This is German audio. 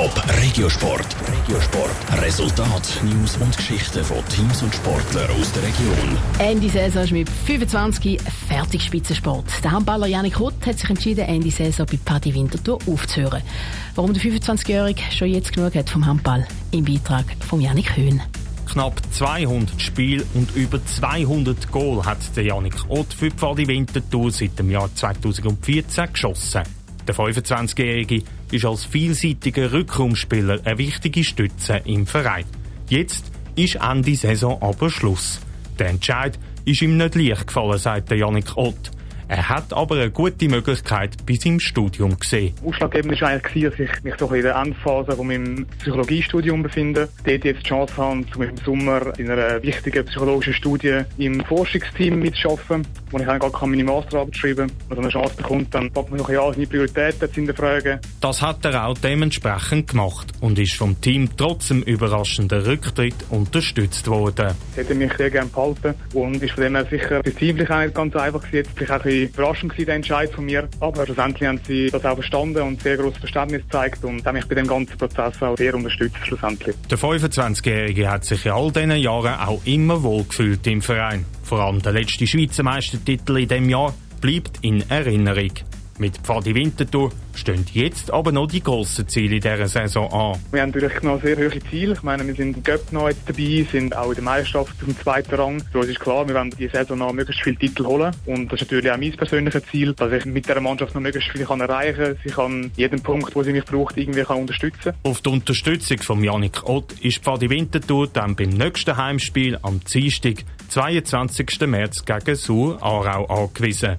Top Regiosport. Regiosport. Resultat, News und Geschichten von Teams und Sportlern aus der Region. Ende Saison ist mit 25 fertig Spitzensport. Der Handballer Janik Hutt hat sich entschieden, Ende Saison bei Paddy Winterthur aufzuhören. Warum der 25-Jährige schon jetzt genug hat vom Handball? Im Beitrag von Janik Höhn. Knapp 200 Spiele und über 200 Goal hat der Janik Ott für Pfadi Winterthur seit dem Jahr 2014 geschossen. Der 25-Jährige ist als vielseitiger Rückraumspieler eine wichtige Stütze im Verein. Jetzt ist Ende Saison aber Schluss. Der Entscheid ist ihm nicht leicht gefallen, sagt Janik Ott. Er hat aber eine gute Möglichkeit bei seinem Studium gesehen. Ausschlaggebend war eigentlich, dass ich mich doch in der Endphase von meinem Psychologiestudium befinde. Dort jetzt die Chance haben, um im Sommer in einer wichtigen psychologischen Studie im Forschungsteam mitzuarbeiten, wo ich eigentlich gar meine Masterarbeit schreiben kann. Wenn so eine Chance bekommt, dann packt man sich ja seine Prioritäten zu hinterfragen. Das hat er auch dementsprechend gemacht und ist vom Team trotz dem überraschenden Rücktritt unterstützt worden. Sie hätte mich sehr gerne behalten und ist von dem her sicher betrieblich auch nicht ganz einfach gewesen. Jetzt ein bisschen überraschend gewesen, der Entscheid von mir. Aber schlussendlich haben sie das auch verstanden und sehr großes Verständnis gezeigt und haben mich bei dem ganzen Prozess auch sehr unterstützt schlussendlich. Der 25-Jährige hat sich in all diesen Jahren auch immer wohlgefühlt im Verein. Vor allem der letzte Schweizer Meistertitel in diesem Jahr bleibt in Erinnerung. Mit Pfadi Winterthur stehen jetzt aber noch die grossen Ziele in dieser Saison an. Wir haben natürlich noch sehr hohe Ziele. Ich meine, wir sind im Cup noch jetzt dabei, sind auch in der Meisterschaft auf dem zweiten Rang. Uns ist klar, wir wollen die Saison noch möglichst viele Titel holen. Und das ist natürlich auch mein persönliches Ziel, dass ich mit dieser Mannschaft noch möglichst viel kann erreichen kann. Sie kann jeden Punkt, wo sie mich braucht, irgendwie kann unterstützen Auf die Unterstützung von Janik Ott ist Pfadi Winterthur dann beim nächsten Heimspiel am Dienstag, 22. März gegen Sur Aarau angewiesen.